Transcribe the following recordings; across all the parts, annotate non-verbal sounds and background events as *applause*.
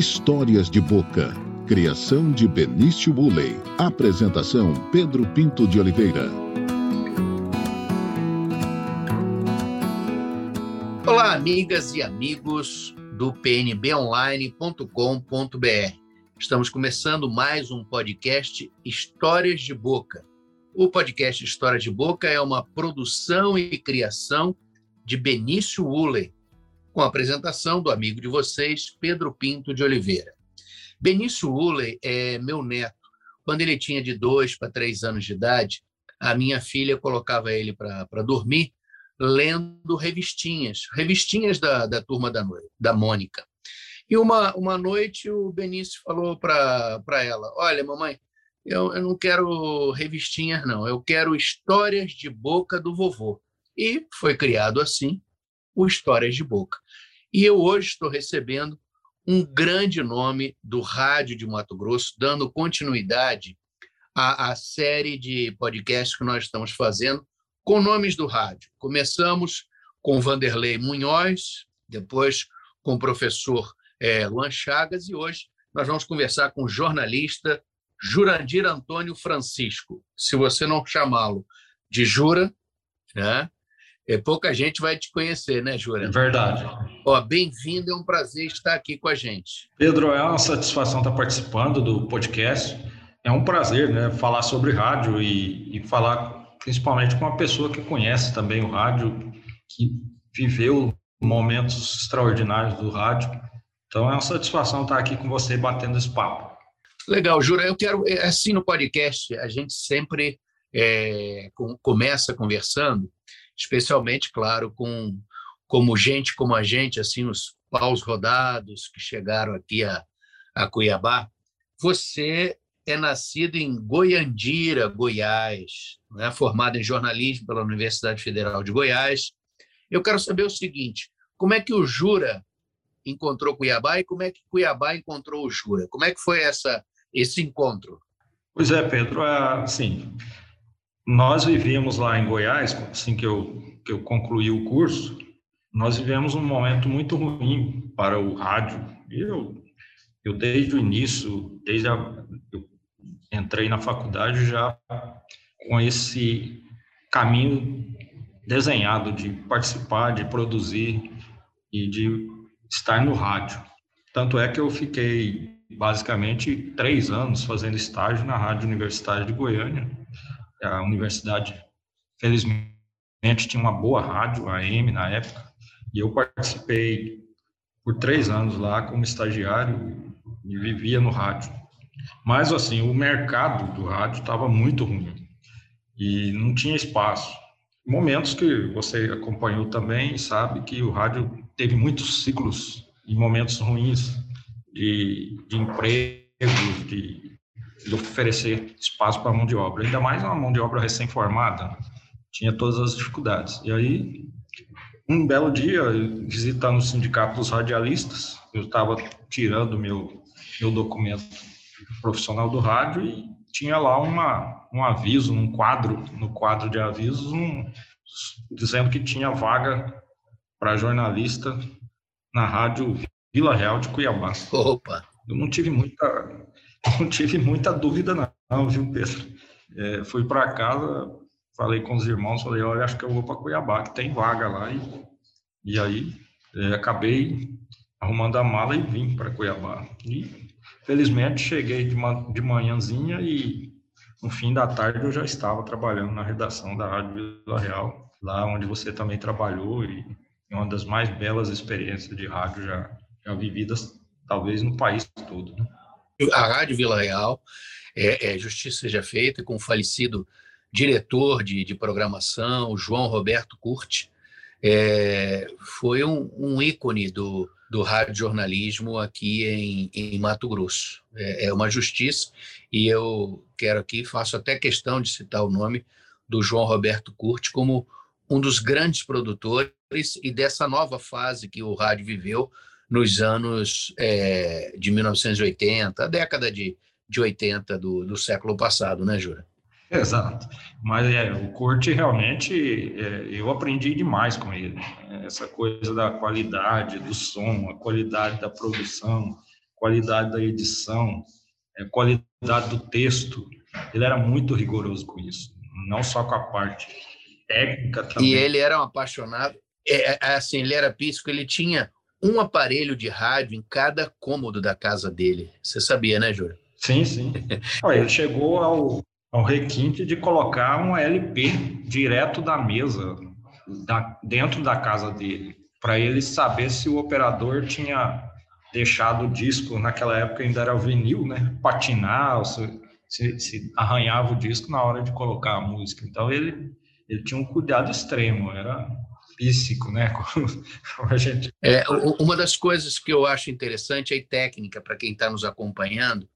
Histórias de Boca. Criação de Benício Bulley. Apresentação Pedro Pinto de Oliveira. Olá, amigas e amigos do pnbonline.com.br. Estamos começando mais um podcast Histórias de Boca. O podcast História de Boca é uma produção e criação de Benício Uller, com a apresentação do amigo de vocês, Pedro Pinto de Oliveira. Benício Uller é meu neto. Quando ele tinha de dois para três anos de idade, a minha filha colocava ele para dormir lendo revistinhas, revistinhas da, da turma da, da Mônica. E uma, uma noite o Benício falou para ela: Olha, mamãe, eu, eu não quero revistinhas, não, eu quero histórias de boca do vovô. E foi criado assim o Histórias de Boca. E eu hoje estou recebendo um grande nome do rádio de Mato Grosso, dando continuidade à, à série de podcasts que nós estamos fazendo com nomes do rádio. Começamos com Vanderlei Munhoz, depois com o professor é, Luan Chagas, e hoje nós vamos conversar com o jornalista Jurandir Antônio Francisco. Se você não chamá-lo de Jura, né, é, pouca gente vai te conhecer, né, Jura? É verdade. Ó, bem-vindo, é um prazer estar aqui com a gente. Pedro, é uma satisfação estar participando do podcast. É um prazer, né, falar sobre rádio e, e falar principalmente com uma pessoa que conhece também o rádio, que viveu momentos extraordinários do rádio. Então é uma satisfação estar aqui com você batendo esse papo. Legal, Jura. Eu quero, é, assim no podcast, a gente sempre é, com, começa conversando especialmente, claro, com como gente como a gente, assim, os paus rodados que chegaram aqui a, a Cuiabá. Você é nascido em Goiandira, Goiás, né? formado em jornalismo pela Universidade Federal de Goiás. Eu quero saber o seguinte: como é que o Jura encontrou Cuiabá e como é que Cuiabá encontrou o Jura? Como é que foi essa esse encontro? Pois é, Pedro, assim, nós vivíamos lá em Goiás, assim que eu, que eu concluí o curso, nós vivemos um momento muito ruim para o rádio. Eu, eu desde o início, desde a, eu entrei na faculdade já com esse caminho desenhado de participar, de produzir e de estar no rádio. Tanto é que eu fiquei basicamente três anos fazendo estágio na Rádio Universitária de Goiânia, a universidade, felizmente, tinha uma boa rádio, AM, na época, e eu participei por três anos lá como estagiário e vivia no rádio. Mas, assim, o mercado do rádio estava muito ruim e não tinha espaço. Momentos que você acompanhou também sabe que o rádio teve muitos ciclos e momentos ruins de, de empregos, de de oferecer espaço para a mão de obra, ainda mais uma mão de obra recém-formada, tinha todas as dificuldades. E aí, um belo dia, visitando o sindicato dos radialistas, eu estava tirando meu meu documento profissional do rádio e tinha lá uma, um aviso, um quadro, no quadro de avisos, um, dizendo que tinha vaga para jornalista na rádio Vila Real de Cuiabá. Opa! Eu não tive muita *laughs* não tive muita dúvida não, viu, Pedro? É, fui para casa, falei com os irmãos, falei, olha, acho que eu vou para Cuiabá, que tem vaga lá. E, e aí é, acabei arrumando a mala e vim para Cuiabá. E felizmente cheguei de, uma, de manhãzinha e no fim da tarde eu já estava trabalhando na redação da Rádio Vila Real, lá onde você também trabalhou e uma das mais belas experiências de rádio já, já vividas, talvez no país todo. Né? A Rádio Vila Real, é, é, justiça seja feita, com o falecido diretor de, de programação, João Roberto Curti, é, foi um, um, ícone do, do radiojornalismo aqui em, em Mato Grosso. É, é, uma justiça, e eu quero aqui, faço até questão de citar o nome do João Roberto Curti como um dos grandes produtores e dessa nova fase que o rádio viveu, nos anos é, de 1980, a década de, de 80 do, do século passado, né, Jura? Exato. Mas é, o Curte realmente, é, eu aprendi demais com ele. Essa coisa da qualidade do som, a qualidade da produção, qualidade da edição, é, qualidade do texto. Ele era muito rigoroso com isso, não só com a parte técnica também. E ele era um apaixonado, é, é assim, ele era pisco, ele tinha um aparelho de rádio em cada cômodo da casa dele. Você sabia, né, Júlio? Sim, sim. *laughs* ele chegou ao, ao requinte de colocar um LP direto da mesa, da, dentro da casa dele, para ele saber se o operador tinha deixado o disco, naquela época ainda era o vinil, né? Patinar, se, se, se arranhava o disco na hora de colocar a música. Então ele, ele tinha um cuidado extremo, era né? *laughs* a gente... é, uma das coisas que eu acho interessante é técnica para quem está nos acompanhando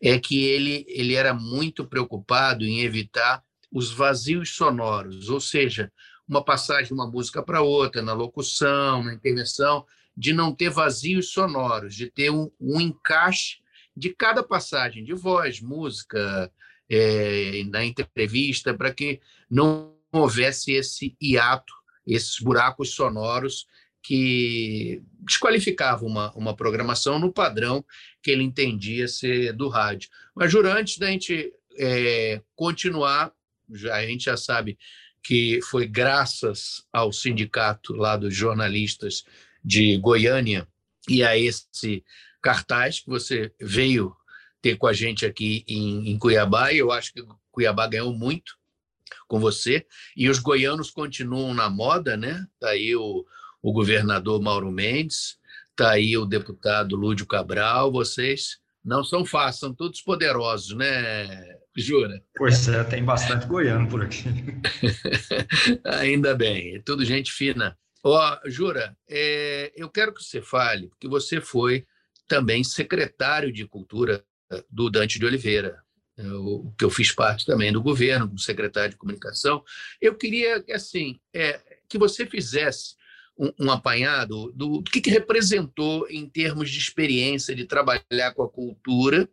é que ele, ele era muito preocupado em evitar os vazios sonoros, ou seja, uma passagem de uma música para outra, na locução, na intervenção, de não ter vazios sonoros, de ter um, um encaixe de cada passagem de voz, música, é, na entrevista, para que não houvesse esse hiato esses buracos sonoros que desqualificavam uma, uma programação no padrão que ele entendia ser do rádio. Mas, Jura, antes da gente é, continuar, já, a gente já sabe que foi graças ao sindicato lá dos jornalistas de Goiânia e a esse cartaz que você veio ter com a gente aqui em, em Cuiabá, e eu acho que Cuiabá ganhou muito com você. E os goianos continuam na moda, né? Está aí o, o governador Mauro Mendes, está aí o deputado Lúdio Cabral, vocês não são fáceis, são todos poderosos, né, Jura? Pois é, tem bastante goiano por aqui. *laughs* Ainda bem, é tudo gente fina. Ó, oh, Jura, é, eu quero que você fale, porque você foi também secretário de Cultura do Dante de Oliveira, o que eu fiz parte também do governo, como secretário de comunicação. Eu queria assim é, que você fizesse um, um apanhado do, do que, que, representou em termos de experiência de trabalhar com a cultura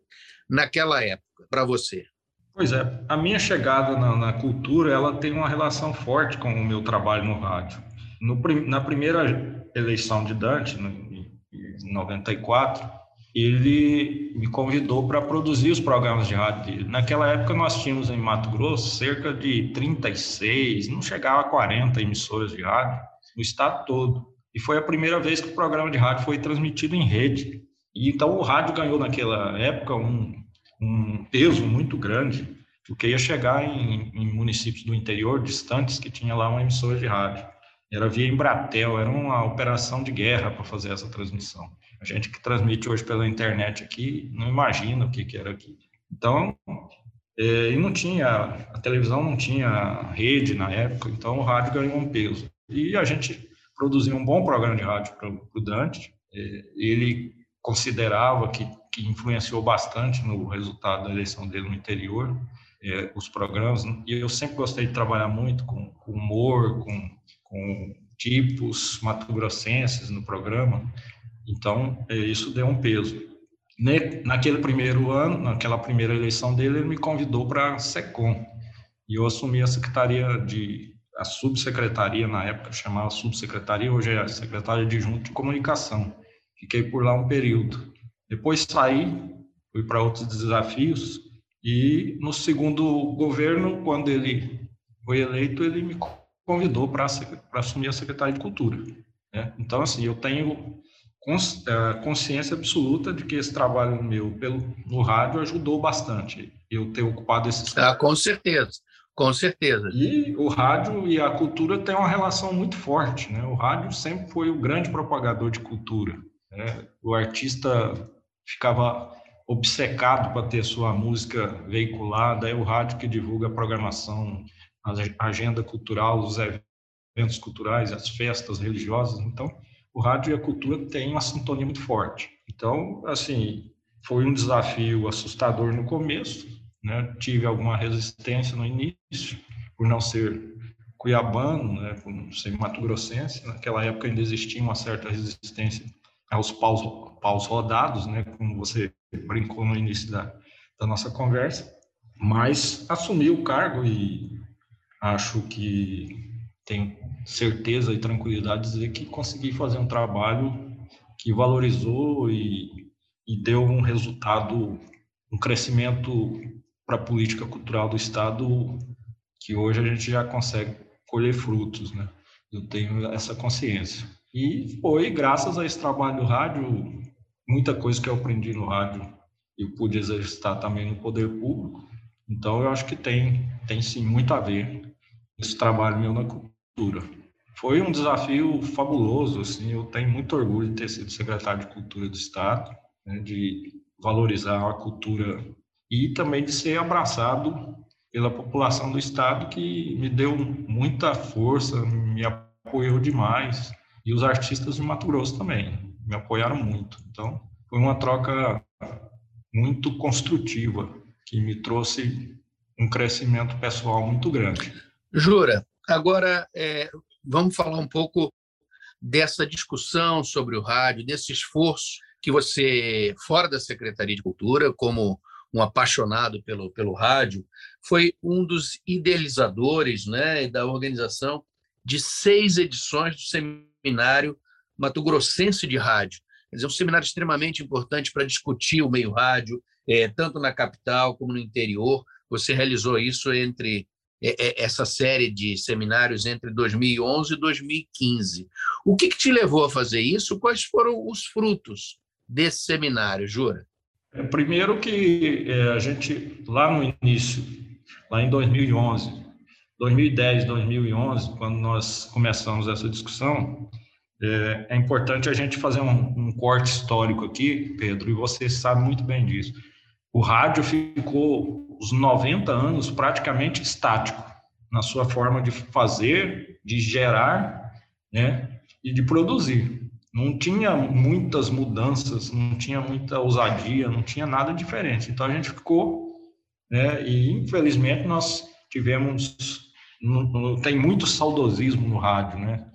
naquela época para você. Pois é, a minha chegada na, na, cultura ela tem uma relação forte com o meu trabalho no rádio. No, na primeira eleição de Dante, em 94, ele me convidou para produzir os programas de rádio. Naquela época nós tínhamos em Mato Grosso cerca de 36, não chegava a 40 emissoras de rádio no estado todo. E foi a primeira vez que o programa de rádio foi transmitido em rede. E então o rádio ganhou naquela época um, um peso muito grande, porque ia chegar em, em municípios do interior distantes que tinha lá uma emissora de rádio. Era via Embratel, era uma operação de guerra para fazer essa transmissão. A gente que transmite hoje pela internet aqui não imagina o que, que era aqui. Então, é, e não tinha, a televisão não tinha rede na época, então o rádio ganhou um peso. E a gente produziu um bom programa de rádio para o Dante. É, ele considerava que, que influenciou bastante no resultado da eleição dele no interior, é, os programas. E eu sempre gostei de trabalhar muito com, com humor, com, com tipos mato-grossenses no programa. Então, é, isso deu um peso. Naquele primeiro ano, naquela primeira eleição dele, ele me convidou para a SECOM. E eu assumi a secretaria de. a subsecretaria, na época chamava subsecretaria, hoje é a secretária adjunta de comunicação. Fiquei por lá um período. Depois saí, fui para outros desafios. E no segundo governo, quando ele foi eleito, ele me convidou para assumir a secretaria de Cultura. Né? Então, assim, eu tenho consciência absoluta de que esse trabalho meu pelo, no rádio ajudou bastante eu ter ocupado esse Ah, com certeza, com certeza. E o rádio e a cultura têm uma relação muito forte, né? O rádio sempre foi o grande propagador de cultura. Né? O artista ficava obcecado para ter sua música veiculada, é o rádio que divulga a programação, a agenda cultural, os eventos culturais, as festas religiosas. Então, o rádio e a cultura têm uma sintonia muito forte. Então, assim, foi um desafio assustador no começo, né? Tive alguma resistência no início, por não ser cuiabano, né? Por ser mato-grossense. Naquela época ainda existia uma certa resistência aos paus, paus rodados, né? Como você brincou no início da, da nossa conversa. Mas assumi o cargo e acho que tenho certeza e tranquilidade de dizer que consegui fazer um trabalho que valorizou e, e deu um resultado, um crescimento para a política cultural do Estado que hoje a gente já consegue colher frutos, né? Eu tenho essa consciência. E foi graças a esse trabalho do rádio, muita coisa que eu aprendi no rádio eu pude exercitar também no poder público. Então eu acho que tem tem sim muito a ver esse trabalho meu na cultura. Foi um desafio fabuloso, assim, eu tenho muito orgulho de ter sido secretário de Cultura do Estado, né, de valorizar a cultura e também de ser abraçado pela população do estado que me deu muita força, me apoiou demais e os artistas de Mato Grosso também me apoiaram muito. Então, foi uma troca muito construtiva que me trouxe um crescimento pessoal muito grande. Jura, agora é, vamos falar um pouco dessa discussão sobre o rádio, desse esforço que você, fora da Secretaria de Cultura, como um apaixonado pelo, pelo rádio, foi um dos idealizadores né, da organização de seis edições do Seminário Mato Grossense de Rádio. Quer dizer, um seminário extremamente importante para discutir o meio rádio, é, tanto na capital como no interior. Você realizou isso entre essa série de seminários entre 2011 e 2015. O que, que te levou a fazer isso? Quais foram os frutos desse seminário, Jura? É, primeiro que é, a gente, lá no início, lá em 2011, 2010, 2011, quando nós começamos essa discussão, é, é importante a gente fazer um, um, corte histórico aqui, Pedro, e você sabe muito bem disso. O rádio ficou os 90 anos praticamente estático na sua forma de fazer, de gerar, né, e de produzir não tinha muitas mudanças, não tinha muita ousadia, não tinha nada diferente. Então a gente ficou, né? E infelizmente nós tivemos, tem muito saudosismo no rádio, né?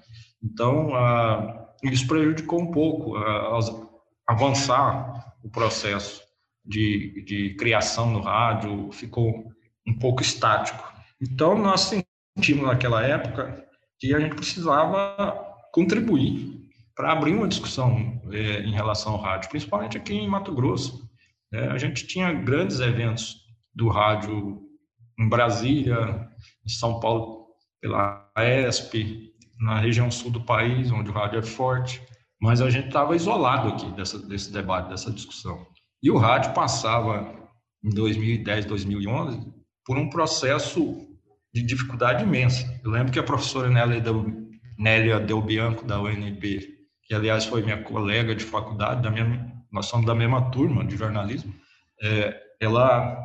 Então a, isso prejudicou um pouco a, a avançar o processo de, de criação no rádio, ficou um pouco estático. Então nós sentimos naquela época que a gente precisava contribuir para abrir uma discussão é, em relação ao rádio, principalmente aqui em Mato Grosso. É, a gente tinha grandes eventos do rádio em Brasília, em São Paulo, pela ESP, na região sul do país, onde o rádio é forte, mas a gente estava isolado aqui dessa, desse debate, dessa discussão. E o rádio passava, em 2010, 2011, por um processo de dificuldade imensa. Eu lembro que a professora Nélia Del, Bianco, da UNB, que aliás foi minha colega de faculdade, da minha, nós somos da mesma turma de jornalismo, é, ela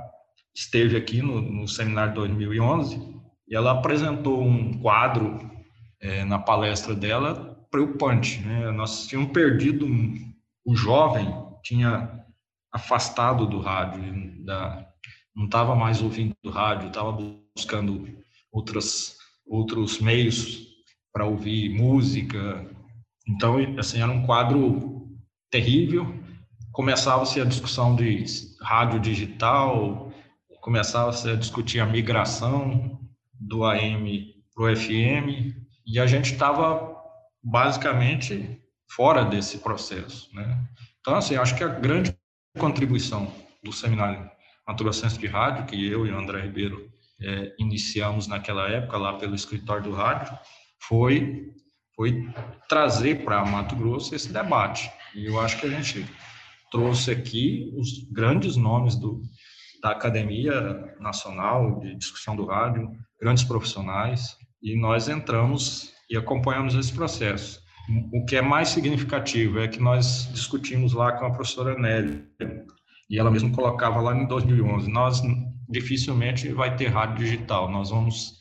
esteve aqui no, no seminário de 2011 e ela apresentou um quadro é, na palestra dela preocupante. Né? Nós tínhamos perdido um, jovem, tinha afastado do rádio, da, não estava mais ouvindo rádio, estava buscando outras, outros meios para ouvir música, então, assim, era um quadro terrível. Começava-se a discussão de rádio digital, começava-se a discutir a migração do AM para o FM, e a gente estava basicamente fora desse processo, né? Então, assim, acho que a grande contribuição do seminário Mato de Rádio, que eu e o André Ribeiro é, iniciamos naquela época lá pelo escritório do rádio, foi foi trazer para Mato Grosso esse debate. E eu acho que a gente trouxe aqui os grandes nomes do, da Academia Nacional de Discussão do Rádio, grandes profissionais, e nós entramos e acompanhamos esse processo. O que é mais significativo é que nós discutimos lá com a professora Nelly, e ela mesma colocava lá em 2011, nós dificilmente vai ter rádio digital, nós vamos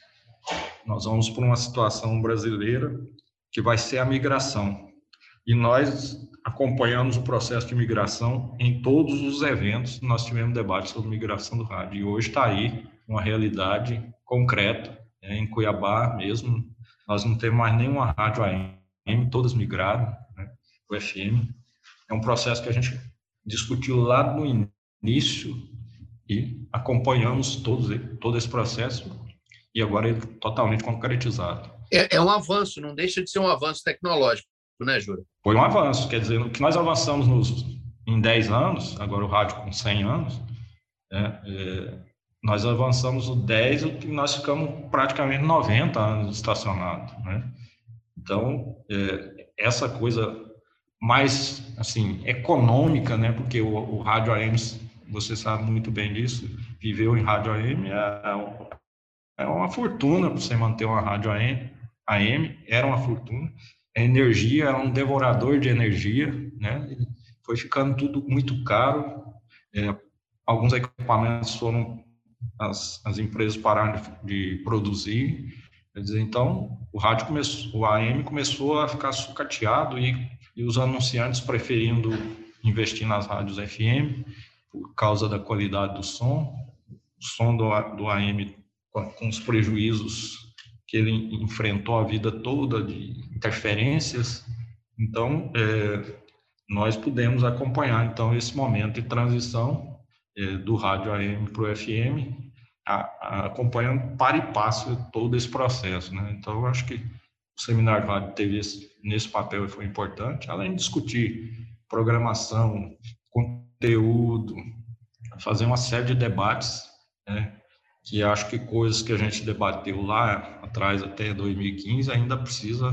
nós vamos para uma situação brasileira que vai ser a migração. E nós acompanhamos o processo de migração em todos os eventos. Nós tivemos debate sobre migração do rádio. E hoje está aí uma realidade concreta. Né? Em Cuiabá mesmo, nós não temos mais nenhuma rádio AM, todas migraram, né? o FM. É um processo que a gente discutiu lá no início e acompanhamos todo, todo esse processo e agora ele é totalmente concretizado é, é um avanço, não deixa de ser um avanço tecnológico, né, Júlio? Foi um avanço, quer dizer, o que nós avançamos nos, em 10 anos, agora o rádio com 100 anos, né, é, nós avançamos o 10 e nós ficamos praticamente 90 anos estacionados. Né? Então, é, essa coisa mais assim econômica, né? porque o, o rádio AM, você sabe muito bem disso, viveu em rádio AM, é, é uma fortuna para você manter uma rádio AM, AM, era uma fortuna. A energia era um devorador de energia, né? Foi ficando tudo muito caro. É, alguns equipamentos foram as, as empresas pararam de, de produzir. Dizer, então, o rádio começou, o AM começou a ficar sucateado e, e os anunciantes preferindo investir nas rádios FM por causa da qualidade do som. O som do, do AM com os prejuízos que ele enfrentou a vida toda de interferências. Então, é, nós pudemos acompanhar então esse momento de transição é, do rádio AM para o FM, acompanhando para e passo todo esse processo. Né? Então, eu acho que o seminário rádio teve esse, nesse papel e foi importante, além de discutir programação, conteúdo, fazer uma série de debates, né? que acho que coisas que a gente debateu lá atrás, até 2015, ainda precisa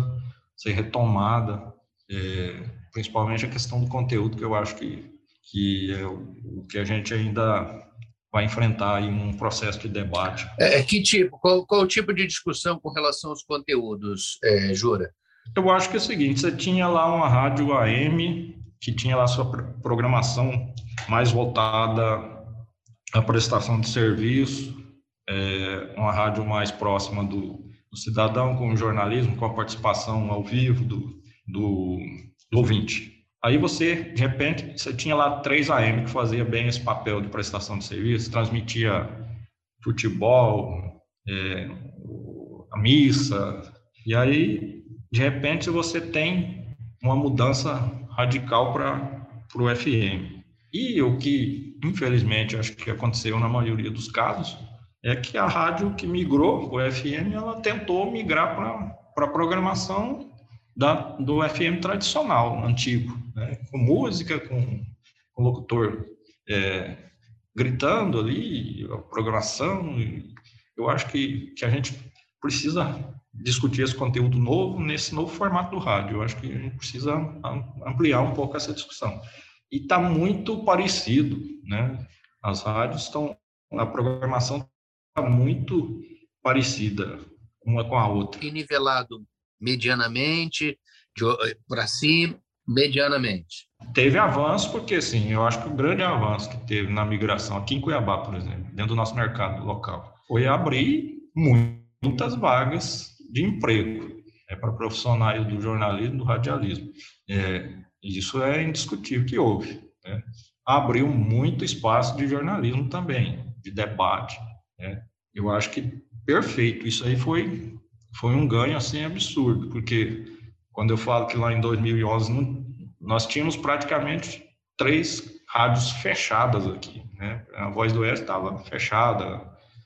ser retomada, é, principalmente a questão do conteúdo, que eu acho que, que é o que a gente ainda vai enfrentar um processo de debate. É, que tipo, qual, qual o tipo de discussão com relação aos conteúdos, é, Jura? Eu acho que é o seguinte, você tinha lá uma rádio AM que tinha lá sua programação mais voltada à prestação de serviço, é, uma rádio mais próxima do, do, cidadão, com o jornalismo, com a participação ao vivo do, do, do ouvinte. Aí você, de repente, você tinha lá três AM que fazia bem esse papel de prestação de serviço, transmitia futebol, é, a missa, e aí, de repente, você tem uma mudança radical para o FM. E o que, infelizmente, acho que aconteceu na maioria dos casos, é que a rádio que migrou, o FM, ela tentou migrar para a programação da, do FM tradicional, antigo, né? com música, com, com locutor é, gritando ali, a programação. Eu acho que, que a gente precisa discutir esse conteúdo novo nesse novo formato do rádio. Eu acho que a gente precisa ampliar um pouco essa discussão. E está muito parecido, né? As rádios estão, a programação muito parecida uma com a outra. E nivelado medianamente, eh, para cima, medianamente. Teve avanço, porque assim, eu acho que o grande avanço que teve na migração aqui em Cuiabá, por exemplo, dentro do nosso mercado local, foi abrir muitas vagas de emprego é, para profissionais do jornalismo, do radialismo. É, isso é indiscutível que houve. Né? Abriu muito espaço de jornalismo também, de debate, né? Eu acho que perfeito. Isso aí foi, foi um ganho assim absurdo, porque quando eu falo que lá em 2011 não, nós tínhamos praticamente três rádios fechadas aqui, né? A Voz do Oeste estava fechada,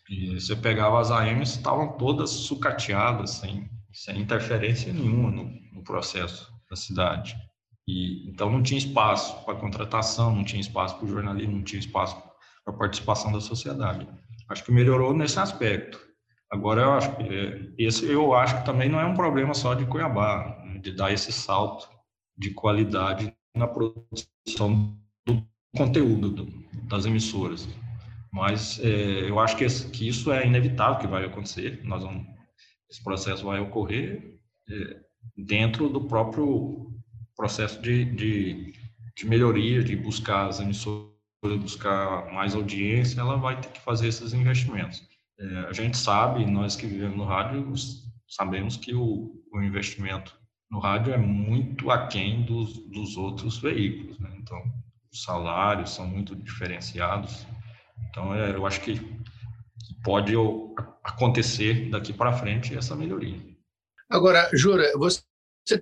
e você pegava as AMs, estavam todas sucateadas, sem, sem interferência nenhuma no, no processo da cidade. E, então não tinha espaço para contratação, não tinha espaço para o jornalismo, não tinha espaço para participação da sociedade. Acho que melhorou nesse aspecto. Agora, eu acho que é, esse eu acho que também não é um problema só de Cuiabá, de dar esse salto de qualidade na produção do conteúdo do, das emissoras. Mas é, eu acho que, esse, que, isso é inevitável que vai acontecer. Nós vamos, esse processo vai ocorrer é, dentro do próprio processo de, de, de melhoria, de buscar as emissoras buscar mais audiência, ela vai ter que fazer esses investimentos. É, a gente sabe, nós que vivemos no rádio, sabemos que o, o investimento no rádio é muito aquém dos, dos outros veículos. Né? Então, os salários são muito diferenciados. Então, é, eu acho que pode acontecer daqui para frente essa melhoria. Agora, Jura, você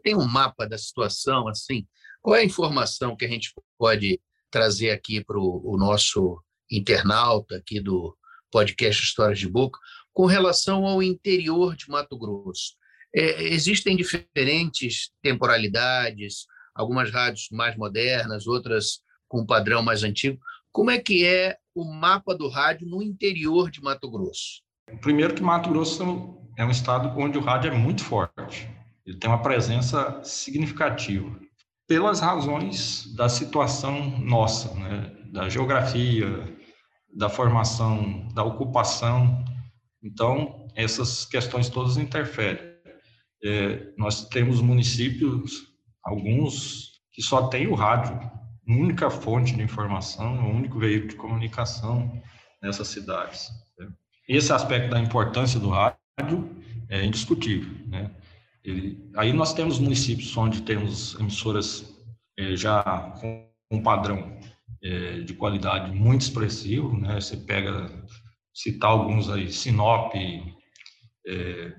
tem um mapa da situação, assim? Qual é a informação que a gente pode trazer aqui para o nosso internauta aqui do podcast Histórias de Boca, com relação ao interior de Mato Grosso. É, existem diferentes temporalidades, algumas rádios mais modernas, outras com padrão mais antigo. Como é que é o mapa do rádio no interior de Mato Grosso? Primeiro que Mato Grosso é um estado onde o rádio é muito forte. Ele tem uma presença significativa pelas razões da situação nossa, né? da geografia, da formação, da ocupação. Então, essas questões todas interferem. É, nós temos municípios, alguns, que só têm o rádio, única fonte de informação, o único veículo de comunicação nessas cidades. Né? Esse aspecto da importância do rádio é indiscutível. Né? Ele, aí nós temos municípios onde temos emissoras é, já com um padrão é, de qualidade muito expressivo, né? Você pega, citar alguns aí, Sinop, é,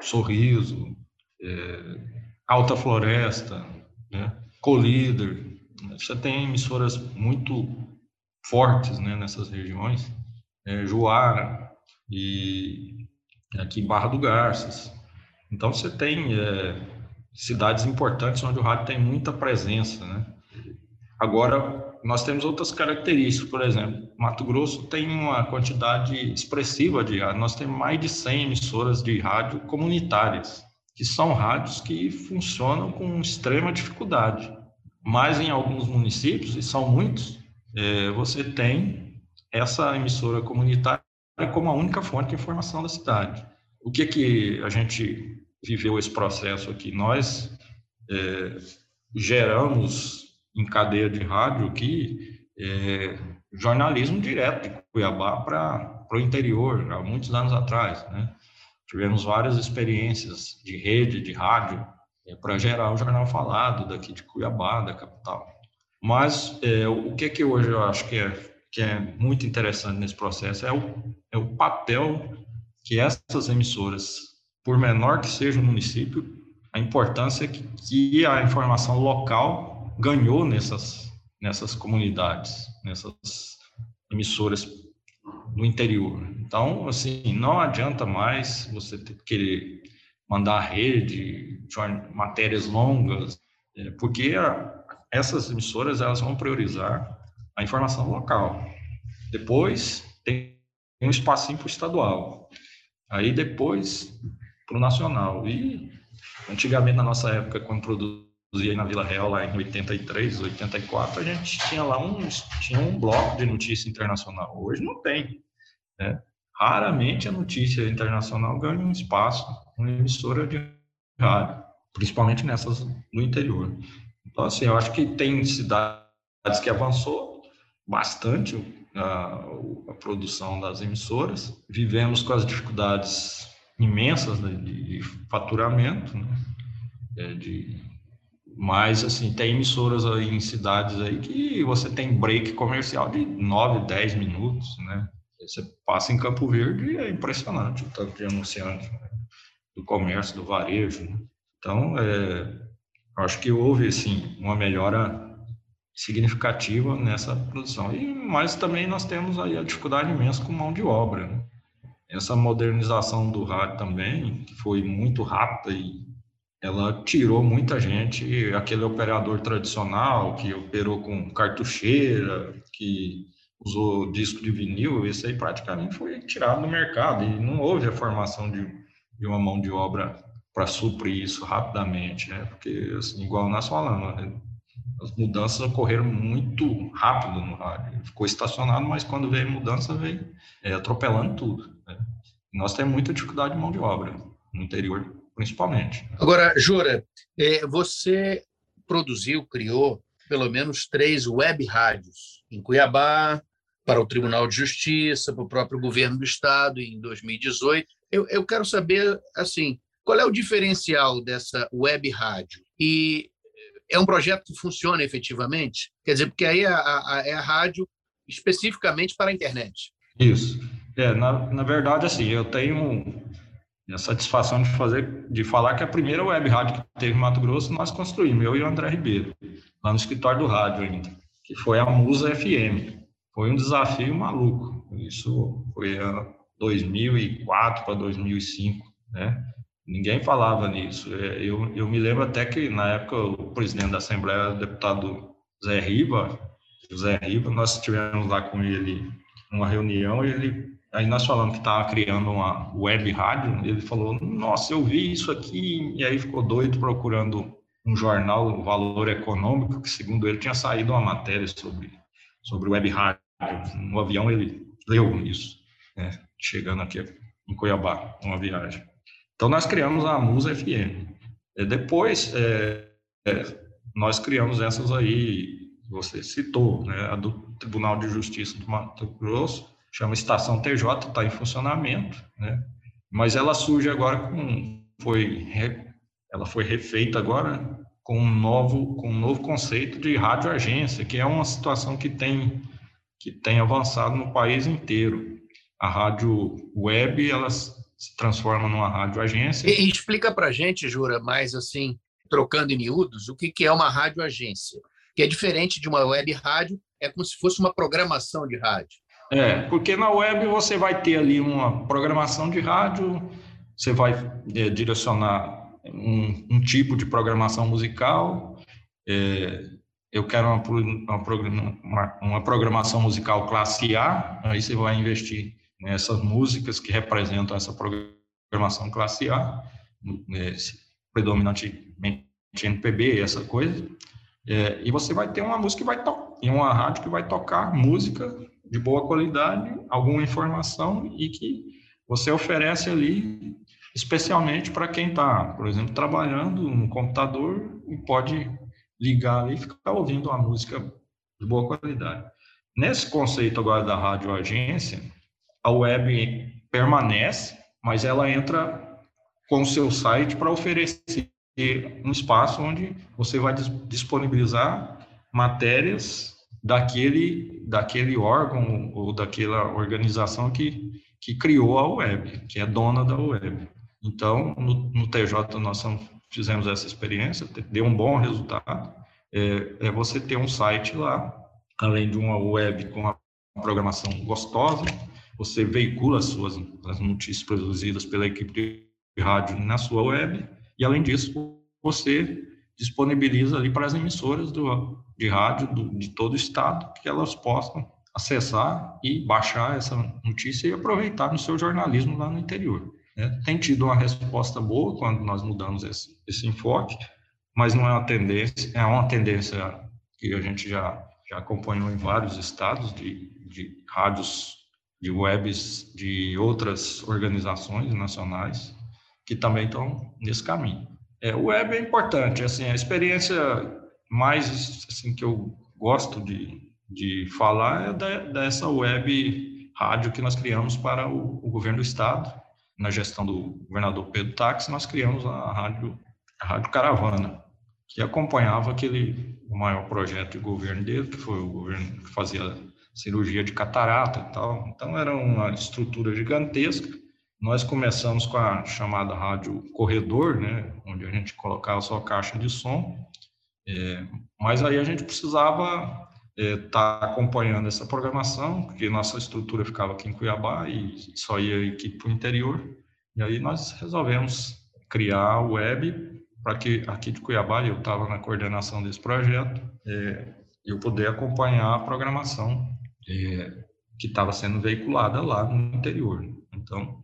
Sorriso, é, Alta Floresta, né? Colíder, você tem emissoras muito fortes, né? Nessas regiões, é, Juara e aqui Barra do Garças, então, você tem é, cidades importantes onde o rádio tem muita presença, né? Agora, nós temos outras características, por exemplo, Mato Grosso tem uma quantidade expressiva de rádio, nós temos mais de 100 emissoras de rádio comunitárias, que são rádios que funcionam com extrema dificuldade. Mas em alguns municípios, e são muitos, é, você tem essa emissora comunitária como a única fonte de informação da cidade. O que que a gente viveu esse processo aqui? Nós é, geramos em cadeia de rádio aqui é, jornalismo direto de Cuiabá para o interior, há muitos anos atrás, né? Tivemos várias experiências de rede, de rádio, é, para gerar o jornal falado daqui de Cuiabá, da capital. Mas é, o que que hoje eu acho que é, que é muito interessante nesse processo é o, é o papel que essas emissoras, por menor que seja o município, a importância que, que a informação local ganhou nessas, nessas comunidades, nessas emissoras no interior. Então, assim, não adianta mais você querer mandar rede, matérias longas, é, porque essas emissoras elas vão priorizar a informação local. Depois tem um espacinho para o estadual. Aí depois para o nacional. E antigamente, na nossa época, quando produzia na Vila Real, lá em 83, 84, a gente tinha lá um, tinha um bloco de notícia internacional. Hoje não tem. Né? Raramente a notícia internacional ganha um espaço uma emissora de rádio, principalmente nessas no interior. Então, assim, eu acho que tem cidades que avançou bastante a, a produção das emissoras. Vivemos com as dificuldades imensas de, de faturamento, né? é, de, mas assim tem emissoras aí em cidades aí que você tem break comercial de 9, 10 minutos, né? Você passa em Campo Verde e é impressionante o tanto de anunciante né? do comércio, do varejo. Né? Então, é, acho que houve assim uma melhora significativa nessa produção. E mas também nós temos aí a dificuldade imensa com mão de obra. Né? Essa modernização do rádio também, que foi muito rápida e ela tirou muita gente, aquele operador tradicional que operou com cartucheira, que usou disco de vinil, esse aí praticamente foi tirado do mercado e não houve a formação de, de uma mão de obra para suprir isso rapidamente, né? Porque, assim, igual nós falamos, né? as mudanças ocorreram muito rápido no rádio. Ficou estacionado, mas quando veio mudança, veio é, atropelando tudo. Né? Nós temos muita dificuldade de mão de obra, no interior principalmente. Agora, Jura, é, você produziu, criou pelo menos três web rádios em Cuiabá, para o Tribunal de Justiça, para o próprio governo do Estado em 2018. Eu, eu quero saber, assim, qual é o diferencial dessa web rádio? E é um projeto que funciona efetivamente? Quer dizer, porque aí é a, a, é a rádio especificamente para a internet. Isso. É, na, na verdade, assim, eu tenho a satisfação de fazer, de falar que a primeira web rádio que teve em Mato Grosso nós construímos, eu e o André Ribeiro, lá no escritório do rádio ainda, que foi a Musa FM. Foi um desafio maluco. Isso foi em 2004 para 2005, né? Ninguém falava nisso. É, eu, eu me lembro até que, na época, o presidente da Assembleia, o deputado Zé Riva, José Riva, nós tivemos lá com ele uma reunião, ele aí nós falamos que estava criando uma web rádio, ele falou, nossa, eu vi isso aqui, e aí ficou doido procurando um jornal, o Valor Econômico, que segundo ele tinha saído uma matéria sobre, sobre web rádio. No avião ele leu isso, né, chegando aqui em Cuiabá, uma viagem. Então nós criamos a Musa FM. E depois é, é, nós criamos essas aí, você citou, né, a do Tribunal de Justiça do Mato Grosso, chama Estação TJ, está em funcionamento, né, mas ela surge agora com, foi ela foi refeita agora com um novo, com um novo conceito de radioagência, que é uma situação que tem, que tem avançado no país inteiro. A rádio web, ela se transforma numa radioagência. E, explica para gente, Jura, mais assim, trocando em miúdos, o que, que é uma radioagência? Que é diferente de uma web rádio, é como se fosse uma programação de rádio. É, porque na web você vai ter ali uma programação de rádio, você vai é, direcionar um, um tipo de programação musical. É, eu quero uma, uma, uma, programação musical classe A, aí você vai investir nessas músicas que representam essa programação classe A, predominantemente MPB, essa coisa. É, e você vai ter uma música que vai tocar, uma rádio que vai tocar música de boa qualidade, alguma informação e que você oferece ali especialmente para quem está, por exemplo, trabalhando no computador e pode ligar ali e ficar ouvindo uma música de boa qualidade. Nesse conceito agora da radioagência, a web permanece, mas ela entra com o seu site para oferecer um espaço onde você vai disponibilizar matérias daquele, daquele órgão ou daquela organização que, que criou a web, que é dona da web. Então, no, no TJ, nós fizemos essa experiência, deu um bom resultado. É, é, você ter um site lá, além de uma web com uma programação gostosa, você veicula as suas as notícias produzidas pela equipe de rádio na sua web, e além disso, você disponibiliza ali para as emissoras do, de rádio do, de todo o estado que elas possam acessar e baixar essa notícia e aproveitar no seu jornalismo lá no interior. Né? Tem tido uma resposta boa quando nós mudamos esse, esse enfoque, mas não é uma tendência, é uma tendência que a gente já, já acompanhou em vários estados de, de rádios, de webs de outras organizações nacionais que também estão nesse caminho. É, o web é importante, assim, a experiência mais assim que eu gosto de, de falar é da, dessa web rádio que nós criamos para o, o governo do estado, na gestão do governador Pedro Táxi, nós criamos a rádio, a rádio Caravana, que acompanhava aquele o maior projeto de governo dele, que foi o governo que fazia cirurgia de catarata e tal. Então era uma estrutura gigantesca. Nós começamos com a chamada rádio corredor, né, onde a gente colocava só caixa de som. É, mas aí a gente precisava está é, tá acompanhando essa programação, porque nossa estrutura ficava aqui em Cuiabá e só ia a equipe para o interior. E aí nós resolvemos criar a web para que aqui de Cuiabá, eu estava na coordenação desse projeto, é, eu poder acompanhar a programação é, que estava sendo veiculada lá no interior. Então,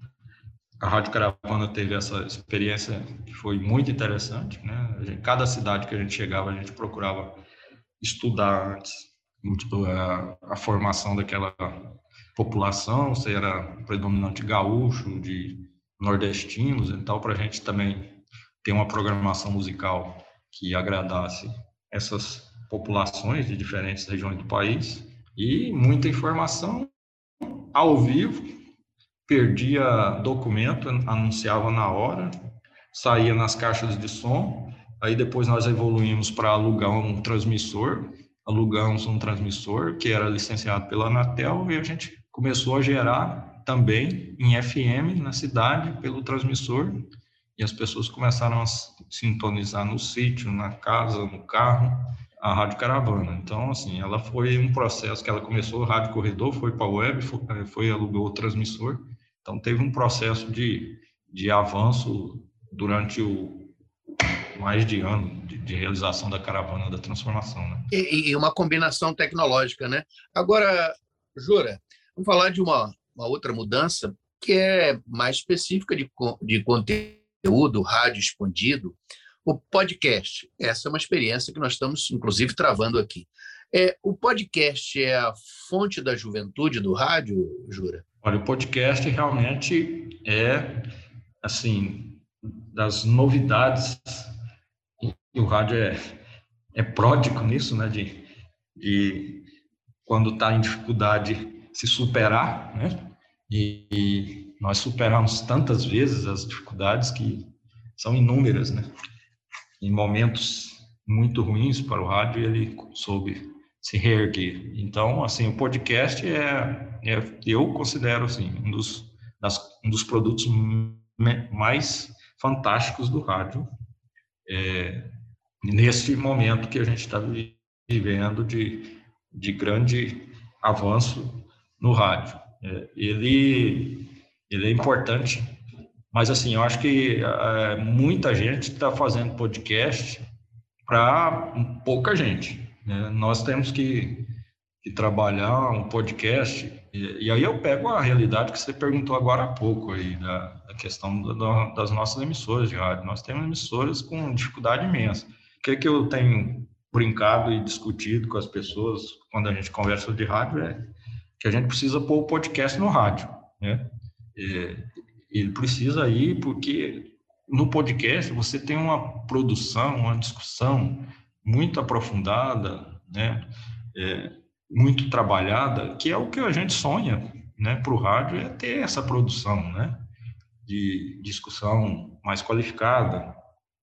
a Rádio Caravana teve essa experiência que foi muito interessante, né? Gente, cada cidade que a gente chegava, a gente procurava estudar antes a, a formação daquela população, se era predominante gaúcho, de nordestinos e tal, para a gente também ter uma programação musical que agradasse essas populações de diferentes regiões do país e muita informação ao vivo, perdia documento, anunciava na hora, saía nas caixas de som, aí depois nós evoluímos para alugar um transmissor, alugamos um transmissor que era licenciado pela Anatel e a gente começou a gerar também em FM na cidade pelo transmissor e as pessoas começaram a sintonizar no sítio, na casa, no carro, a rádio caravana. Então, assim, ela foi um processo que ela começou rádio corredor, foi para a web, foi, eh, foi alugou o transmissor. Então, teve um processo de, de avanço durante o mais de ano, de de realização da caravana da transformação. Né? E, e, uma combinação tecnológica, né? Agora, Jura, vamos falar de uma, uma outra mudança que é mais específica de, de conteúdo, rádio expandido, o podcast. Essa é uma experiência que nós estamos, inclusive, travando aqui. É, o podcast é a fonte da juventude do rádio, Jura? Olha, o podcast realmente é, assim, das novidades, e o rádio é, é pródigo nisso, né, de, de quando está em dificuldade se superar, né, e, e nós superamos tantas vezes as dificuldades que são inúmeras, né, em momentos muito ruins para o rádio, ele soube se reerguer. Então, assim, o podcast é, é eu considero assim um dos, das, um dos produtos mais fantásticos do rádio é, nesse momento que a gente está vivendo de, de grande avanço no rádio. É, ele, ele é importante mas, assim, eu acho que é, muita gente está fazendo podcast para pouca gente. Né? Nós temos que, que, trabalhar um podcast, e, e, aí eu pego a realidade que você perguntou agora há pouco, aí, da, da questão da, das nossas emissoras de rádio. Nós temos emissoras com dificuldade imensa. O que, que eu tenho brincado e discutido com as pessoas quando a gente conversa de rádio é que a gente precisa pôr o podcast no rádio, né? É, ele precisa ir porque no podcast você tem uma produção, uma discussão muito aprofundada, né? É, muito trabalhada, que é o que a gente sonha, né? Para o rádio é ter essa produção, né? De discussão mais qualificada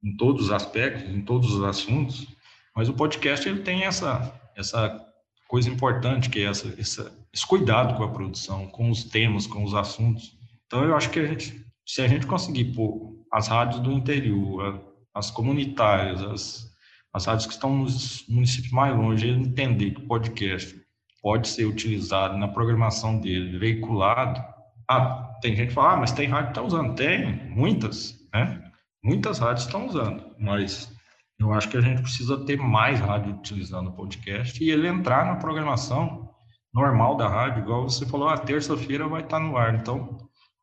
em todos os aspectos, em todos os assuntos. Mas o podcast ele tem essa essa coisa importante que é essa, essa esse cuidado com a produção, com os temas, com os assuntos. Então, eu acho que a gente, se a gente conseguir pôr as rádios do interior, as comunitárias, as, as rádios que estão nos municípios mais longe, ele entender que o podcast pode ser utilizado na programação dele, veiculado. Ah, tem gente que fala, ah, mas tem rádio que está usando. Tem, muitas, né? Muitas rádios estão usando, mas eu acho que a gente precisa ter mais rádio utilizando o podcast e ele entrar na programação normal da rádio, igual você falou, a ah, terça-feira vai estar no ar. Então,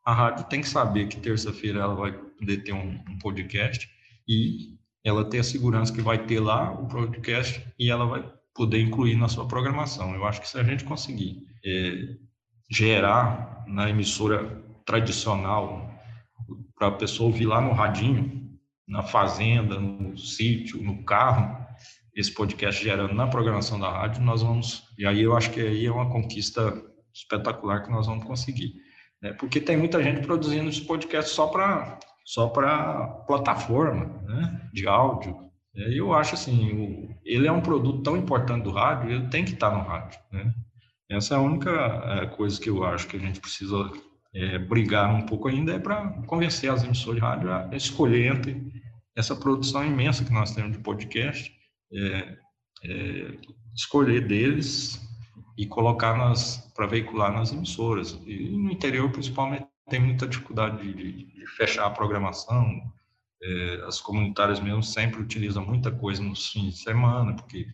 a rádio tem que saber que terça-feira ela vai poder ter um, um, podcast e ela ter a segurança que vai ter lá o podcast e ela vai poder incluir na sua programação. Eu acho que se a gente conseguir é, gerar na emissora tradicional para a pessoa ouvir lá no radinho, na fazenda, no sítio, no carro, esse podcast gerando na programação da rádio, nós vamos. E aí eu acho que aí é uma conquista espetacular que nós vamos conseguir né? porque tem muita gente produzindo esse podcast só para só para plataforma né? de áudio. Eu acho assim, ele é um produto tão importante do rádio, ele tem que estar no rádio. Né? Essa é a única é, coisa que eu acho que a gente precisa é, brigar um pouco ainda, é para convencer as emissoras de rádio a escolher entre essa produção imensa que nós temos de podcast, é, é escolher deles e colocar para veicular nas emissoras. E no interior, principalmente, tem muita dificuldade de, de, de fechar a programação. É, as comunitárias mesmo sempre utilizam muita coisa nos fins de semana, porque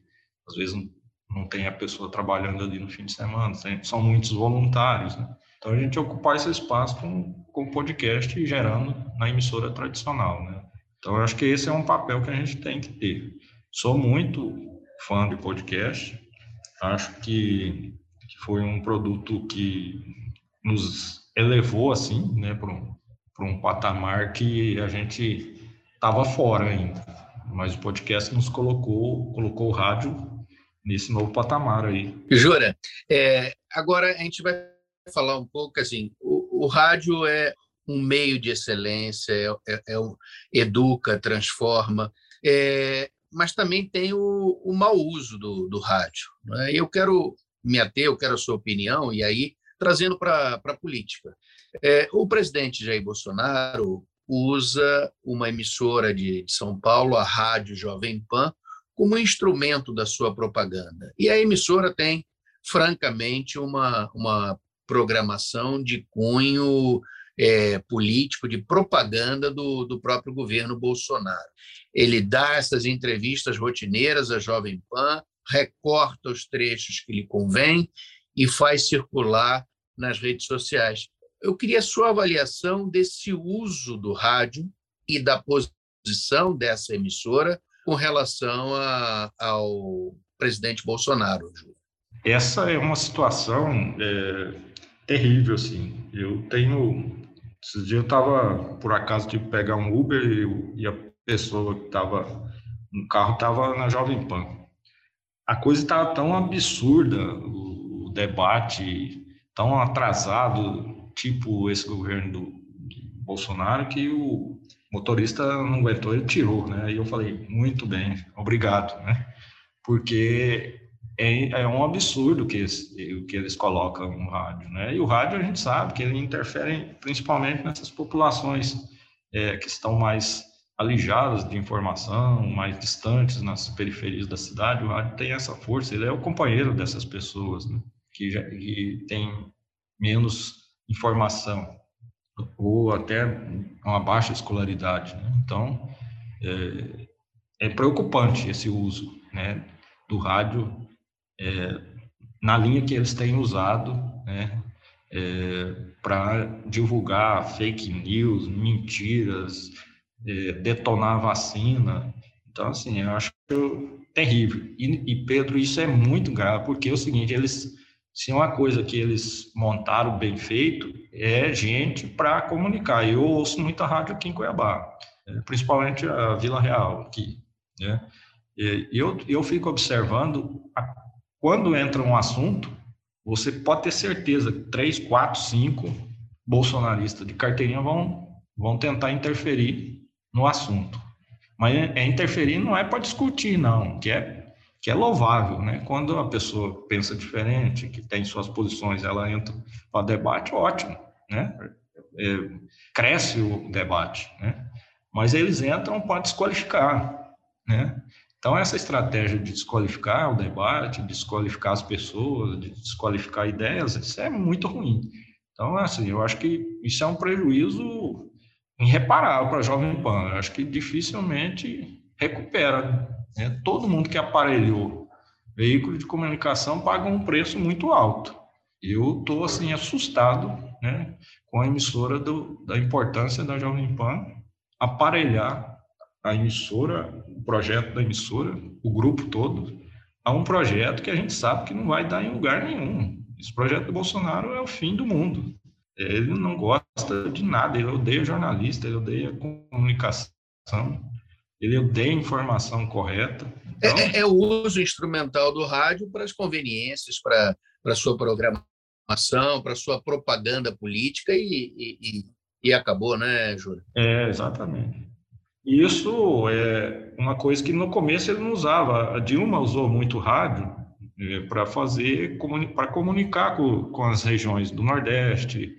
às vezes não, não tem a pessoa trabalhando ali no fim de semana, tem, são muitos voluntários. Né? Então a gente ocupar esse espaço com, com podcast e gerando na emissora tradicional. Né? Então eu acho que esse é um papel que a gente tem que ter. Sou muito fã de podcast, Acho que, que foi um produto que nos elevou assim, né, para um, um patamar que a gente estava fora ainda. Mas o podcast nos colocou, colocou o rádio nesse novo patamar aí. Jura, é, agora a gente vai falar um pouco assim, o, o rádio é um meio de excelência, é, é, é educa, transforma. É, mas também tem o, o mau uso do, do rádio. Né? Eu quero me ater, eu quero a sua opinião, e aí trazendo para a política. É, o presidente Jair Bolsonaro usa uma emissora de, de São Paulo, a Rádio Jovem Pan, como instrumento da sua propaganda. E a emissora tem, francamente, uma, uma programação de cunho é, político, de propaganda do, do próprio governo Bolsonaro. Ele dá essas entrevistas rotineiras à Jovem Pan, recorta os trechos que lhe convém e faz circular nas redes sociais. Eu queria a sua avaliação desse uso do rádio e da posição dessa emissora com relação a, ao presidente Bolsonaro. Essa é uma situação é, terrível, assim. Eu tenho... Esses dias eu estava, por acaso, de pegar um Uber e, e a pessoa que estava no carro estava na Jovem Pan. A coisa estava tão absurda, o, o debate tão atrasado, tipo esse governo do, Bolsonaro, que o motorista não aguentou, ele tirou, né? E eu falei, muito bem, obrigado, né? Porque é, é um absurdo que o que eles colocam no rádio, né? E o rádio a gente sabe que ele interfere principalmente nessas populações é, que estão mais alijadas de informação, mais distantes nas periferias da cidade. O rádio tem essa força, ele é o companheiro dessas pessoas, né? Que, já, que tem menos informação ou até uma baixa escolaridade. Né? Então, é, é, preocupante esse uso né, do rádio é, na linha que eles têm usado né, é, para divulgar fake news, mentiras, é, detonar a vacina. Então, assim, eu acho terrível. E, e, Pedro, isso é muito grave, porque é o seguinte, eles se uma coisa que eles montaram bem feito é gente para comunicar. Eu ouço muita rádio aqui em Cuiabá, né, principalmente a Vila Real aqui, né? Eu, eu fico observando, quando entra um assunto, você pode ter certeza que três, quatro, cinco bolsonaristas de carteirinha vão, vão tentar interferir no assunto. Mas é interferir não é para discutir, não, que é que é louvável, né? Quando a pessoa pensa diferente, que tem suas posições, ela entra para debate, ótimo, né? É, cresce o debate, né? Mas eles entram para desqualificar, né? Então essa estratégia de desqualificar o debate, de desqualificar as pessoas, de desqualificar ideias, isso é muito ruim. Então assim, eu acho que isso é um prejuízo irreparável para a Jovem Pan. Eu acho que dificilmente recupera né? Todo mundo que aparelhou veículo de comunicação paga um preço muito alto. Eu estou assim assustado né, com a emissora do, da importância da Jovem Pan aparelhar a emissora, o projeto da emissora, o grupo todo, a um projeto que a gente sabe que não vai dar em lugar nenhum. Esse projeto do Bolsonaro é o fim do mundo. Ele não gosta de nada, ele odeia jornalista, ele odeia comunicação, ele a informação correta. É, então... É, é, o uso instrumental do rádio para as conveniências, para a sua programação, para a sua propaganda política e, e, e acabou, né, Júlio? É, exatamente. Isso é uma coisa que no começo ele não usava. A Dilma usou muito rádio é, para fazer, para comunicar com, com as regiões do Nordeste,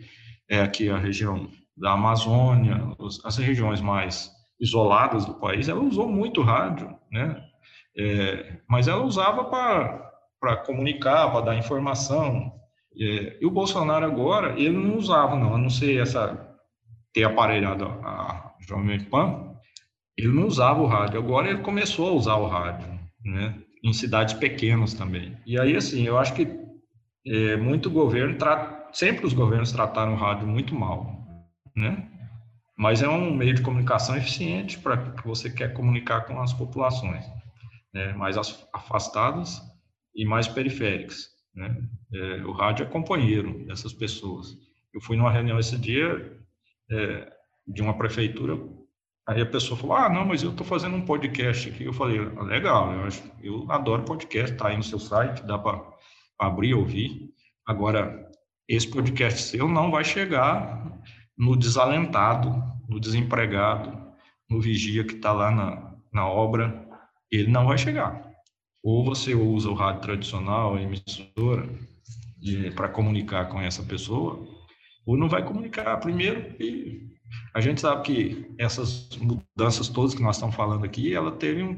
é, aqui a região da Amazônia, as regiões mais isoladas do país, ela usou muito rádio, né? É, mas ela usava para comunicar, para dar informação. É, e o Bolsonaro agora, ele não usava, não, a não ser essa, ter aparelhado a Jovem Pan, ele não usava o rádio. Agora ele começou a usar o rádio, né? Em cidades pequenas também. E aí, assim, eu acho que é, muito governo, sempre os governos trataram o rádio muito mal, né? Mas é um meio de comunicação eficiente para que você quer comunicar com as populações né, mais afastadas e mais periféricas. Né? É, o rádio é companheiro dessas pessoas. Eu fui numa reunião esse dia é, de uma prefeitura, aí a pessoa falou: Ah, não, mas eu estou fazendo um podcast aqui. Eu falei: ah, Legal, eu, acho, eu adoro podcast, está aí no seu site, dá para abrir e ouvir. Agora, esse podcast seu não vai chegar no desalentado, no desempregado, no vigia que está lá na, na obra, ele não vai chegar. Ou você usa o rádio tradicional, a emissora, para comunicar com essa pessoa, ou não vai comunicar primeiro. E a gente sabe que essas mudanças todas que nós estamos falando aqui, ela teve um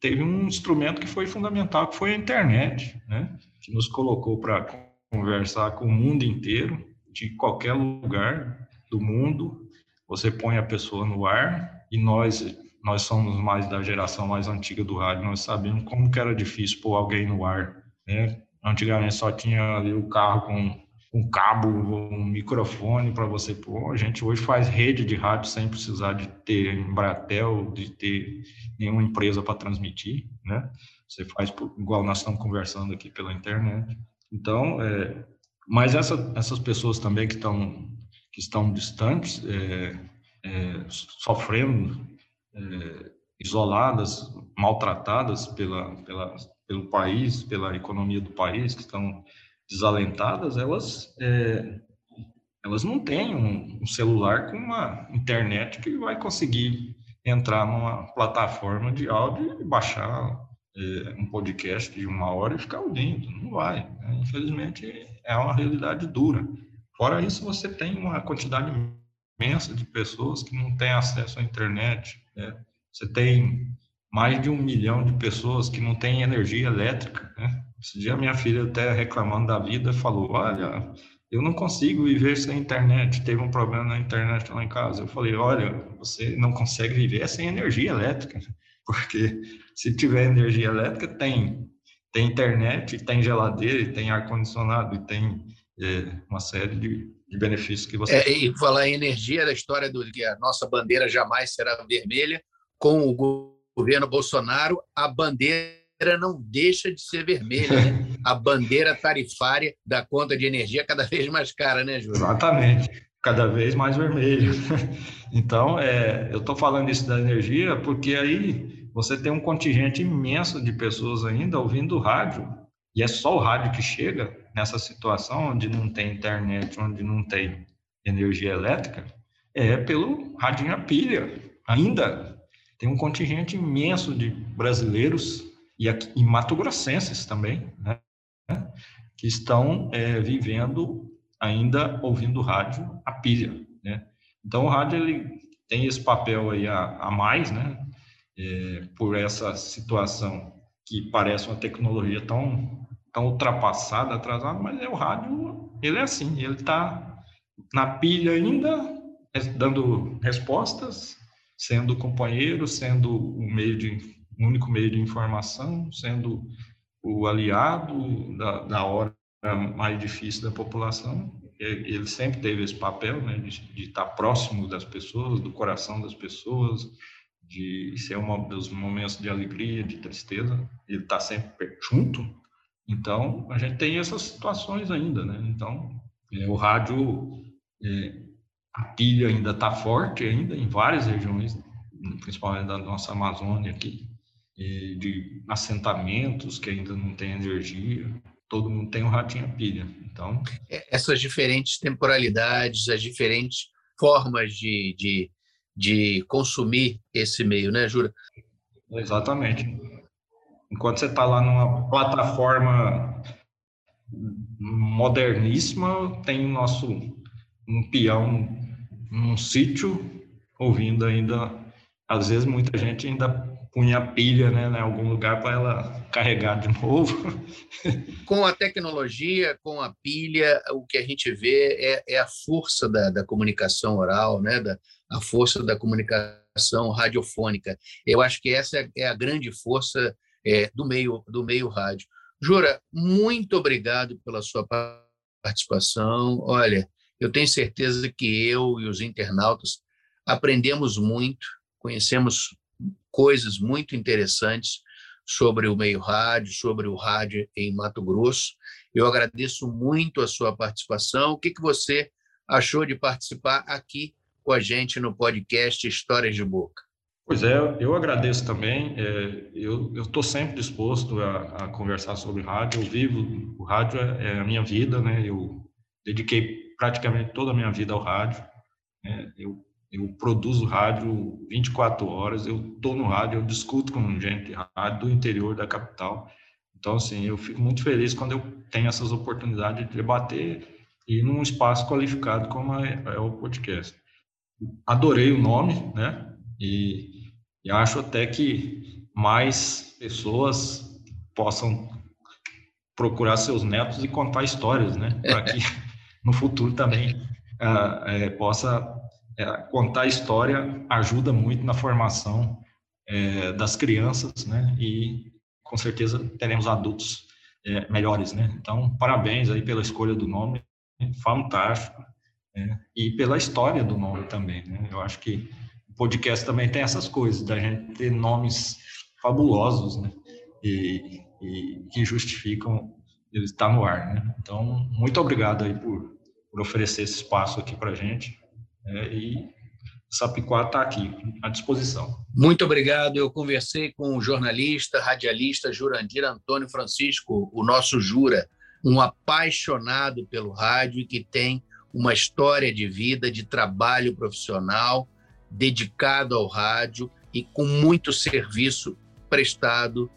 teve um instrumento que foi fundamental, que foi a internet, né? Que nos colocou para conversar com o mundo inteiro, de qualquer lugar, do mundo, você põe a pessoa no ar e nós nós somos mais da geração mais antiga do rádio, nós sabemos como que era difícil pôr alguém no ar, né? Antigamente só tinha ali o carro com um cabo, um microfone para você pôr. A gente hoje faz rede de rádio sem precisar de ter Embratel, de ter nenhuma empresa para transmitir, né? Você faz igual nós estamos conversando aqui pela internet. Então, é, mas essa, essas pessoas também que estão que estão distantes, é, é, sofrendo, é, isoladas, maltratadas pela, pela, pelo país, pela economia do país, que estão desalentadas, elas é, elas não têm um, um, celular com uma internet que vai conseguir entrar numa plataforma de áudio e baixar é, um podcast de uma hora e ficar ouvindo. Não vai. Né? Infelizmente, é uma realidade dura. Fora isso, você tem uma quantidade imensa de pessoas que não têm acesso à internet. Né? Você tem mais de um milhão de pessoas que não têm energia elétrica. Né? Esse dia minha filha até reclamando da vida falou, olha, eu não consigo viver sem internet, teve um problema na internet lá em casa. Eu falei, olha, você não consegue viver sem energia elétrica, porque se tiver energia elétrica, tem, tem internet, tem geladeira, tem ar-condicionado, e tem uma série de, de, benefícios que você... É, e falar em energia, da história do que a nossa bandeira jamais será vermelha, com o governo Bolsonaro, a bandeira não deixa de ser vermelha, né? *laughs* A bandeira tarifária da conta de energia é cada vez mais cara, né, Júlio? Exatamente, cada vez mais vermelho. *laughs* Então, é, eu estou falando isso da energia porque aí você tem um contingente imenso de pessoas ainda ouvindo rádio, e é só o rádio que chega nessa situação onde não tem internet, onde não tem energia elétrica, é pelo radinho a pilha. Ainda tem um contingente imenso de brasileiros e, aqui, e mato-grossenses também, né, que estão é, vivendo ainda ouvindo rádio a pilha, né? Então o rádio ele tem esse papel aí a, a mais, né? É, por essa situação que parece uma tecnologia tão tão ultrapassada, atrasada, mas é o rádio, ele é assim, ele está na pilha ainda, dando respostas, sendo companheiro, sendo o meio de o único meio de informação, sendo o aliado da, da hora mais difícil da população. Ele sempre teve esse papel né, de, de estar próximo das pessoas, do coração das pessoas, de ser um dos momentos de alegria, de tristeza. Ele está sempre junto. Então, a gente tem essas situações ainda. Né? Então, é, o rádio, é, a pilha ainda está forte ainda em várias regiões, principalmente da nossa Amazônia aqui de assentamentos que ainda não tem energia, todo mundo tem um ratinho a pilha. Então, é, essas diferentes temporalidades, as diferentes formas de, de, de consumir esse meio, né, Jura? Exatamente. Enquanto você está lá numa plataforma moderníssima, tem o nosso um peão num sítio ouvindo ainda, às vezes muita gente ainda punha pilha né, em algum lugar para ela carregar de novo. *laughs* Com a tecnologia, com a pilha, o que a gente vê é, é a força da, da, comunicação oral, né, da, a força da comunicação radiofônica. Eu acho que essa é, é a grande força é, do, meio, do meio rádio. Jura, muito obrigado pela sua participação. Olha, eu tenho certeza que eu e os internautas aprendemos muito, conhecemos coisas muito interessantes sobre o meio rádio, sobre o rádio em Mato Grosso. Eu agradeço muito a sua participação. O que, que você achou de participar aqui com a gente no podcast Histórias de Boca? Pois é, eu agradeço também. É, eu estou sempre disposto a, a, conversar sobre rádio. Eu vivo, o rádio é, é, a minha vida, né? Eu dediquei praticamente toda a minha vida ao rádio. Né? Eu eu produzo rádio 24 horas, eu estou no rádio, eu discuto com gente de rádio do interior da capital. Então, assim, eu fico muito feliz quando eu tenho essas oportunidades de debater e num espaço qualificado como é, é o podcast. Adorei o nome, né? E, e acho até que mais pessoas possam procurar seus netos e contar histórias, né? Para que *laughs* no futuro também é, possa é, contar história ajuda muito na formação é, das crianças, né? E com certeza teremos adultos é, melhores, né? Então, parabéns aí pela escolha do nome, fantástico, né? e pela história do nome também, né? Eu acho que o podcast também tem essas coisas, da gente ter nomes fabulosos, né? E, e que justificam ele estar no ar, né? Então, muito obrigado aí por, por oferecer esse espaço aqui para gente, né? e Sapiquá está aqui à disposição. Muito obrigado. Eu conversei com o jornalista, radialista Jurandir Antônio Francisco, o nosso Jura, um apaixonado pelo rádio e que tem uma história de vida, de trabalho profissional, dedicado ao rádio e com muito serviço prestado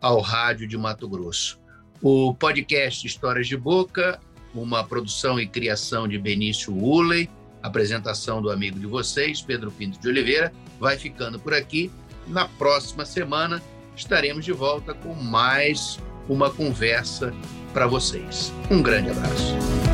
ao rádio de Mato Grosso. O podcast Histórias de Boca, uma produção e criação de Benício Uley, apresentação do amigo de vocês, Pedro Pinto de Oliveira, vai ficando por aqui. Na próxima semana estaremos de volta com mais uma conversa para vocês. Um grande abraço.